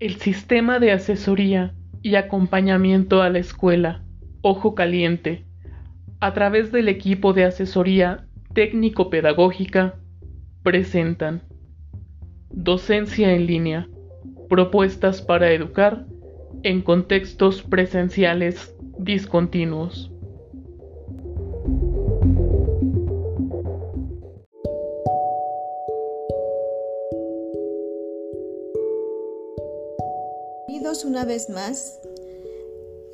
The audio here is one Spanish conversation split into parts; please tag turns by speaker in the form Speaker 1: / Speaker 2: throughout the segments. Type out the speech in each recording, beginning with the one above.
Speaker 1: El sistema de asesoría y acompañamiento a la escuela, Ojo Caliente, a través del equipo de asesoría técnico-pedagógica, presentan Docencia en línea, propuestas para educar en contextos presenciales discontinuos.
Speaker 2: Bienvenidos una vez más.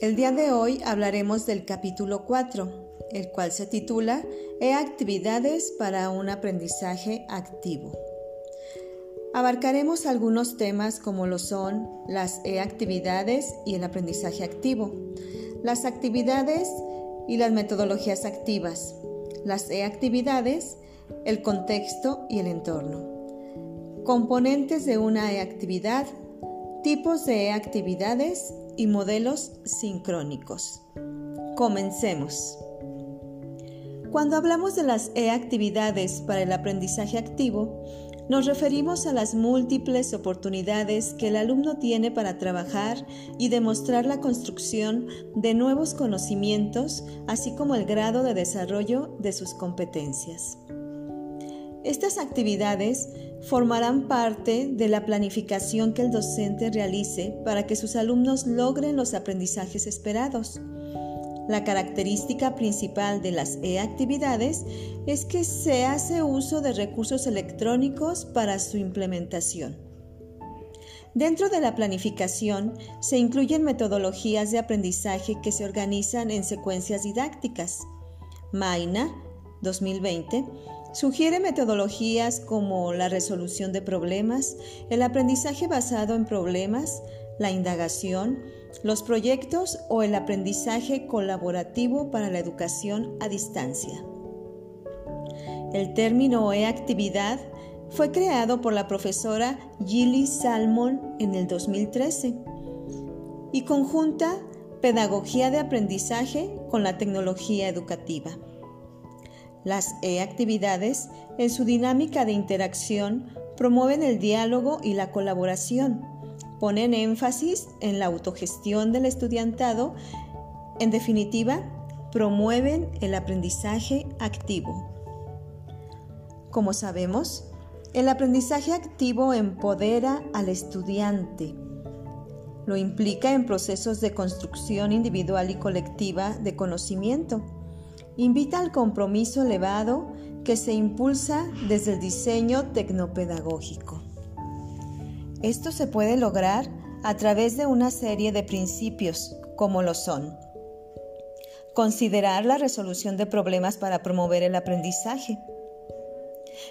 Speaker 2: El día de hoy hablaremos del capítulo 4, el cual se titula E-actividades para un aprendizaje activo. Abarcaremos algunos temas como lo son las e-actividades y el aprendizaje activo, las actividades y las metodologías activas, las e-actividades, el contexto y el entorno, componentes de una e-actividad, tipos de e-actividades y modelos sincrónicos. Comencemos. Cuando hablamos de las e-actividades para el aprendizaje activo, nos referimos a las múltiples oportunidades que el alumno tiene para trabajar y demostrar la construcción de nuevos conocimientos, así como el grado de desarrollo de sus competencias. Estas actividades formarán parte de la planificación que el docente realice para que sus alumnos logren los aprendizajes esperados la característica principal de las e-actividades es que se hace uso de recursos electrónicos para su implementación. Dentro de la planificación se incluyen metodologías de aprendizaje que se organizan en secuencias didácticas. Maina, 2020, sugiere metodologías como la resolución de problemas, el aprendizaje basado en problemas, la indagación, los proyectos o el aprendizaje colaborativo para la educación a distancia. El término e-actividad fue creado por la profesora Gilly Salmon en el 2013 y conjunta pedagogía de aprendizaje con la tecnología educativa. Las e-actividades, en su dinámica de interacción, promueven el diálogo y la colaboración ponen énfasis en la autogestión del estudiantado, en definitiva, promueven el aprendizaje activo. Como sabemos, el aprendizaje activo empodera al estudiante. Lo implica en procesos de construcción individual y colectiva de conocimiento. Invita al compromiso elevado que se impulsa desde el diseño tecnopedagógico. Esto se puede lograr a través de una serie de principios, como lo son considerar la resolución de problemas para promover el aprendizaje,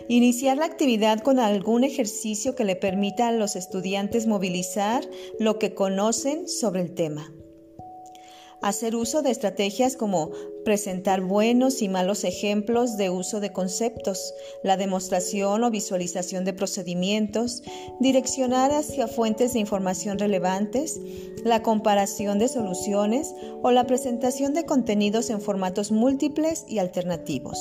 Speaker 2: iniciar la actividad con algún ejercicio que le permita a los estudiantes movilizar lo que conocen sobre el tema hacer uso de estrategias como presentar buenos y malos ejemplos de uso de conceptos, la demostración o visualización de procedimientos, direccionar hacia fuentes de información relevantes, la comparación de soluciones o la presentación de contenidos en formatos múltiples y alternativos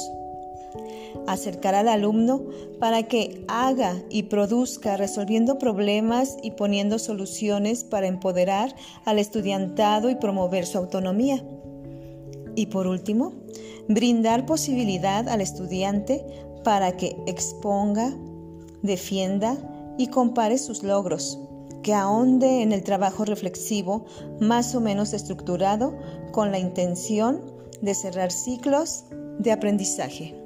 Speaker 2: acercar al alumno para que haga y produzca resolviendo problemas y poniendo soluciones para empoderar al estudiantado y promover su autonomía. Y por último, brindar posibilidad al estudiante para que exponga, defienda y compare sus logros, que ahonde en el trabajo reflexivo más o menos estructurado con la intención de cerrar ciclos de aprendizaje.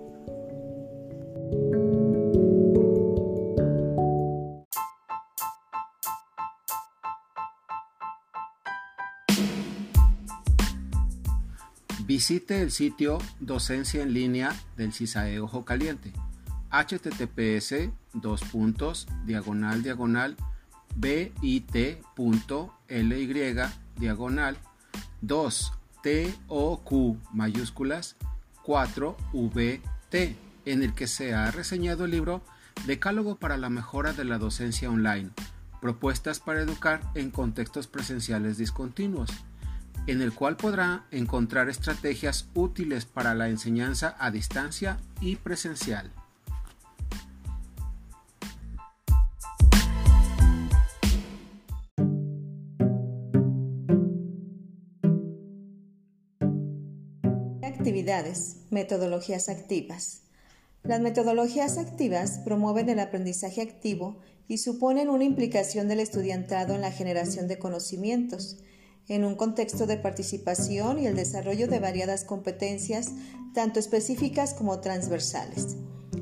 Speaker 3: Visite el sitio Docencia en línea del CISAE Ojo Caliente. Https dos puntos diagonal diagonal bit.ly diagonal 2 TOQ mayúsculas 4 VT en el que se ha reseñado el libro Decálogo para la mejora de la docencia online, propuestas para educar en contextos presenciales discontinuos en el cual podrá encontrar estrategias útiles para la enseñanza a distancia y presencial.
Speaker 2: Actividades, metodologías activas. Las metodologías activas promueven el aprendizaje activo y suponen una implicación del estudiantado en la generación de conocimientos en un contexto de participación y el desarrollo de variadas competencias, tanto específicas como transversales.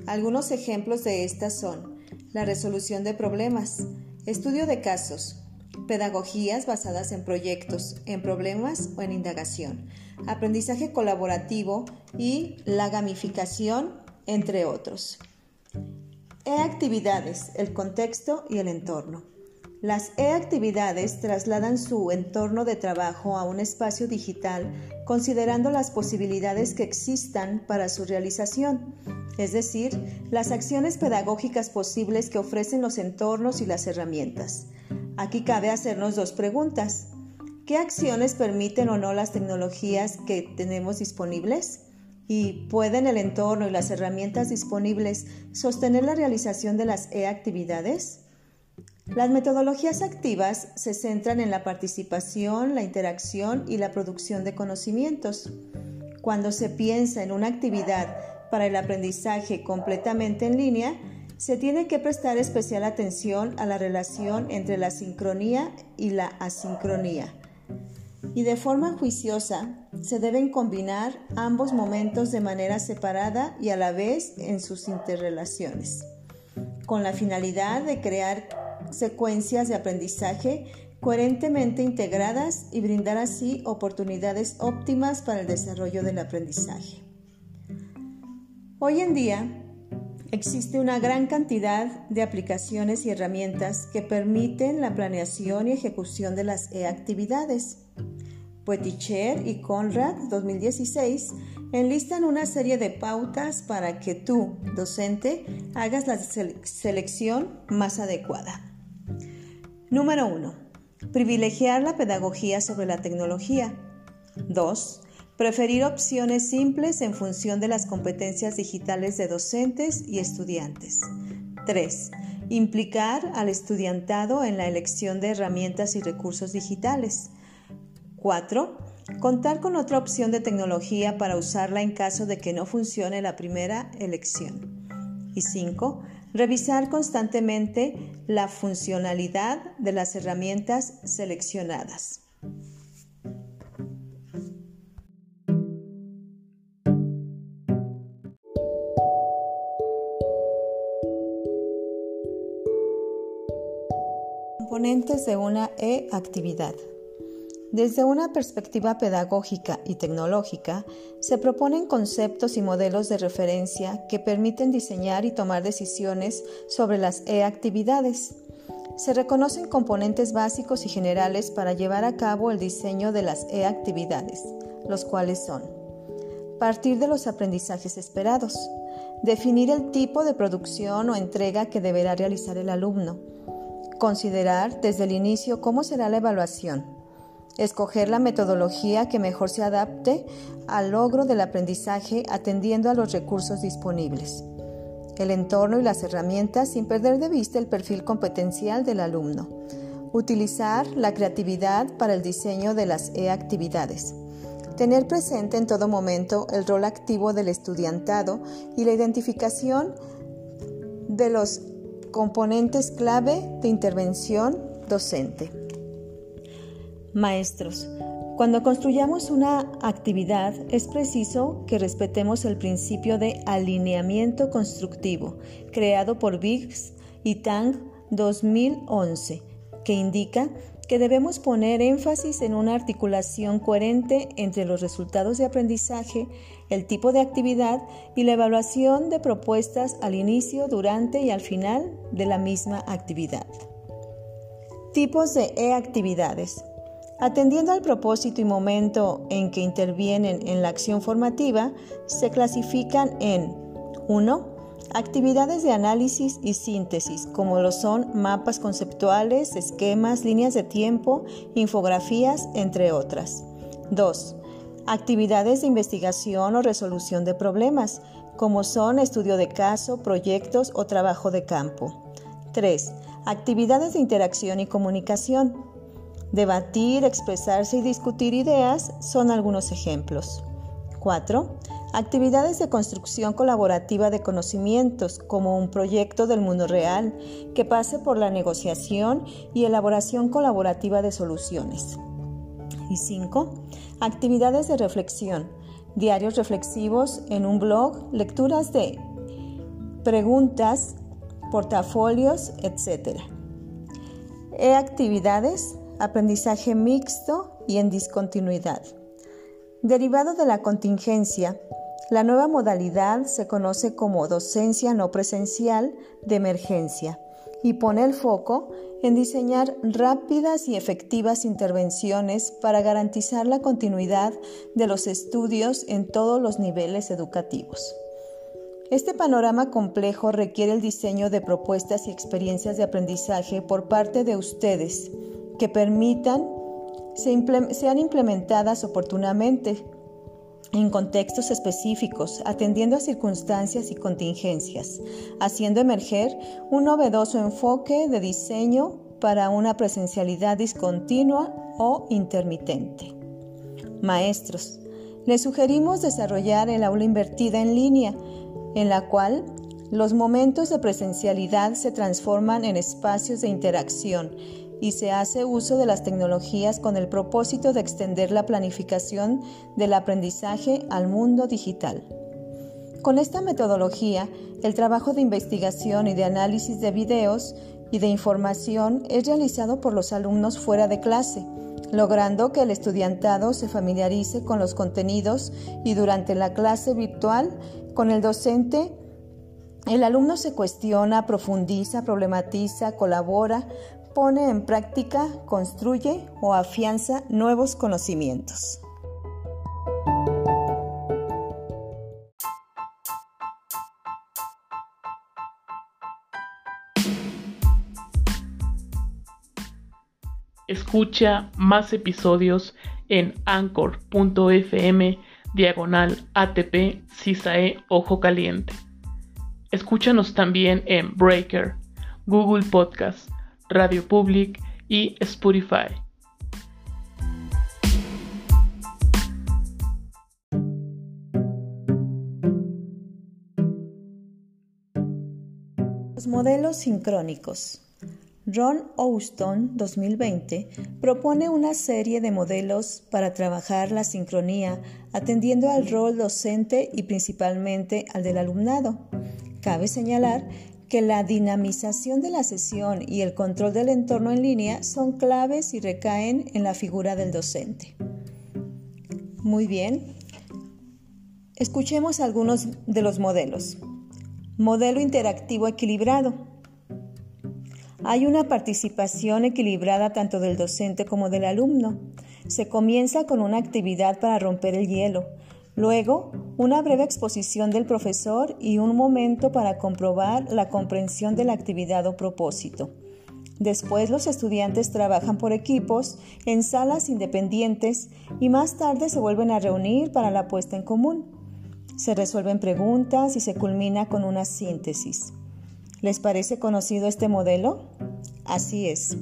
Speaker 2: Algunos ejemplos de estas son la resolución de problemas, estudio de casos, pedagogías basadas en proyectos, en problemas o en indagación, aprendizaje colaborativo y la gamificación, entre otros. E-actividades, el contexto y el entorno. Las e-actividades trasladan su entorno de trabajo a un espacio digital considerando las posibilidades que existan para su realización, es decir, las acciones pedagógicas posibles que ofrecen los entornos y las herramientas. Aquí cabe hacernos dos preguntas. ¿Qué acciones permiten o no las tecnologías que tenemos disponibles? ¿Y pueden el entorno y las herramientas disponibles sostener la realización de las e-actividades? Las metodologías activas se centran en la participación, la interacción y la producción de conocimientos. Cuando se piensa en una actividad para el aprendizaje completamente en línea, se tiene que prestar especial atención a la relación entre la sincronía y la asincronía. Y de forma juiciosa se deben combinar ambos momentos de manera separada y a la vez en sus interrelaciones, con la finalidad de crear secuencias de aprendizaje coherentemente integradas y brindar así oportunidades óptimas para el desarrollo del aprendizaje. Hoy en día existe una gran cantidad de aplicaciones y herramientas que permiten la planeación y ejecución de las e-actividades. Poeticher y Conrad 2016 enlistan una serie de pautas para que tú, docente, hagas la selección más adecuada. Número 1. Privilegiar la pedagogía sobre la tecnología. 2. Preferir opciones simples en función de las competencias digitales de docentes y estudiantes. 3. Implicar al estudiantado en la elección de herramientas y recursos digitales. 4. Contar con otra opción de tecnología para usarla en caso de que no funcione la primera elección. Y 5 Revisar constantemente la funcionalidad de las herramientas seleccionadas. Componentes de una e-actividad. Desde una perspectiva pedagógica y tecnológica, se proponen conceptos y modelos de referencia que permiten diseñar y tomar decisiones sobre las e-actividades. Se reconocen componentes básicos y generales para llevar a cabo el diseño de las e-actividades, los cuales son partir de los aprendizajes esperados, definir el tipo de producción o entrega que deberá realizar el alumno, considerar desde el inicio cómo será la evaluación, Escoger la metodología que mejor se adapte al logro del aprendizaje atendiendo a los recursos disponibles, el entorno y las herramientas sin perder de vista el perfil competencial del alumno. Utilizar la creatividad para el diseño de las e-actividades. Tener presente en todo momento el rol activo del estudiantado y la identificación de los componentes clave de intervención docente. Maestros, cuando construyamos una actividad es preciso que respetemos el principio de alineamiento constructivo creado por Biggs y Tang 2011, que indica que debemos poner énfasis en una articulación coherente entre los resultados de aprendizaje, el tipo de actividad y la evaluación de propuestas al inicio, durante y al final de la misma actividad. Tipos de e-actividades. Atendiendo al propósito y momento en que intervienen en la acción formativa, se clasifican en 1. Actividades de análisis y síntesis, como lo son mapas conceptuales, esquemas, líneas de tiempo, infografías, entre otras. 2. Actividades de investigación o resolución de problemas, como son estudio de caso, proyectos o trabajo de campo. 3. Actividades de interacción y comunicación, Debatir, expresarse y discutir ideas son algunos ejemplos. 4. Actividades de construcción colaborativa de conocimientos, como un proyecto del mundo real que pase por la negociación y elaboración colaborativa de soluciones. Y 5. Actividades de reflexión, diarios reflexivos en un blog, lecturas de preguntas, portafolios, etc. E actividades, aprendizaje mixto y en discontinuidad. Derivado de la contingencia, la nueva modalidad se conoce como docencia no presencial de emergencia y pone el foco en diseñar rápidas y efectivas intervenciones para garantizar la continuidad de los estudios en todos los niveles educativos. Este panorama complejo requiere el diseño de propuestas y experiencias de aprendizaje por parte de ustedes que permitan sean implementadas oportunamente en contextos específicos, atendiendo a circunstancias y contingencias, haciendo emerger un novedoso enfoque de diseño para una presencialidad discontinua o intermitente. Maestros, les sugerimos desarrollar el aula invertida en línea, en la cual los momentos de presencialidad se transforman en espacios de interacción y se hace uso de las tecnologías con el propósito de extender la planificación del aprendizaje al mundo digital. Con esta metodología, el trabajo de investigación y de análisis de videos y de información es realizado por los alumnos fuera de clase, logrando que el estudiantado se familiarice con los contenidos y durante la clase virtual con el docente el alumno se cuestiona, profundiza, problematiza, colabora, pone en práctica, construye o afianza nuevos conocimientos.
Speaker 1: Escucha más episodios en anchor.fm diagonal ATP CISAE Ojo Caliente. Escúchanos también en Breaker, Google Podcast, Radio Public y Spotify.
Speaker 2: Los modelos sincrónicos. Ron Houston 2020 propone una serie de modelos para trabajar la sincronía atendiendo al rol docente y principalmente al del alumnado. Cabe señalar que la dinamización de la sesión y el control del entorno en línea son claves y recaen en la figura del docente. Muy bien. Escuchemos algunos de los modelos. Modelo interactivo equilibrado. Hay una participación equilibrada tanto del docente como del alumno. Se comienza con una actividad para romper el hielo, Luego, una breve exposición del profesor y un momento para comprobar la comprensión de la actividad o propósito. Después los estudiantes trabajan por equipos en salas independientes y más tarde se vuelven a reunir para la puesta en común. Se resuelven preguntas y se culmina con una síntesis. ¿Les parece conocido este modelo? Así es.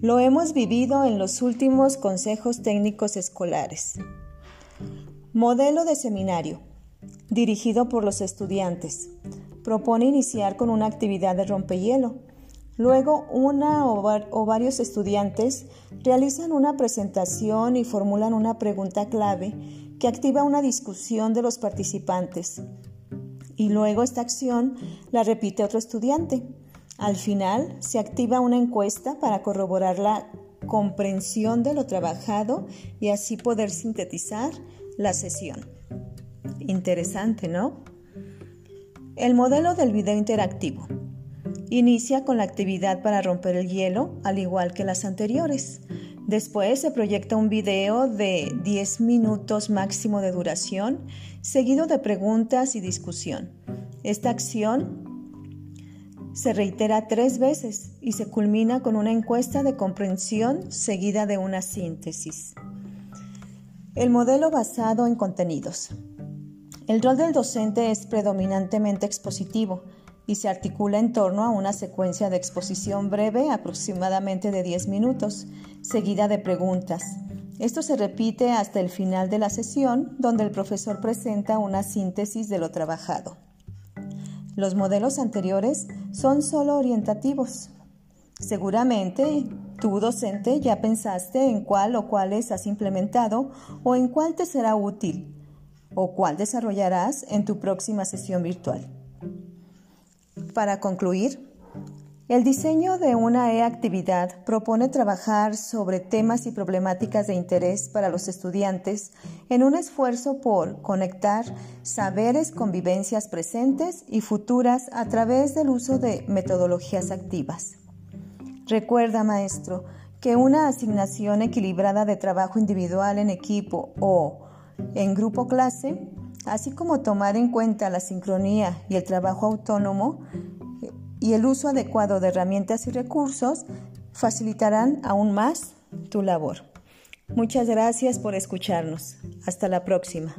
Speaker 2: Lo hemos vivido en los últimos consejos técnicos escolares. Modelo de seminario. Dirigido por los estudiantes. Propone iniciar con una actividad de rompehielo. Luego, una o, varios estudiantes realizan una presentación y formulan una pregunta clave que activa una discusión de los participantes. Y luego esta acción la repite otro estudiante. Al final, se activa una encuesta para corroborar la comprensión de lo trabajado y así poder sintetizar la sesión. Interesante, ¿no? El modelo del video interactivo. Inicia con la actividad para romper el hielo, al igual que las anteriores. Después se proyecta un video de 10 minutos máximo de duración, seguido de preguntas y discusión. Esta acción se reitera tres veces y se culmina con una encuesta de comprensión seguida de una síntesis. El modelo basado en contenidos. El rol del docente es predominantemente expositivo y se articula en torno a una secuencia de exposición breve aproximadamente de 10 minutos, seguida de preguntas. Esto se repite hasta el final de la sesión, donde el profesor presenta una síntesis de lo trabajado. Los modelos anteriores son solo orientativos. Seguramente tú, docente, ya pensaste en cuál o cuáles has implementado o en cuál te será útil o cuál desarrollarás en tu próxima sesión virtual. Para concluir, el diseño de una e-actividad propone trabajar sobre temas y problemáticas de interés para los estudiantes en un esfuerzo por conectar saberes con vivencias presentes y futuras a través del uso de metodologías activas. Recuerda, maestro, que una asignación equilibrada de trabajo individual en equipo o en grupo clase, así como tomar en cuenta la sincronía y el trabajo autónomo, y el uso adecuado de herramientas y recursos facilitarán aún más tu labor. Muchas gracias por escucharnos. Hasta la próxima.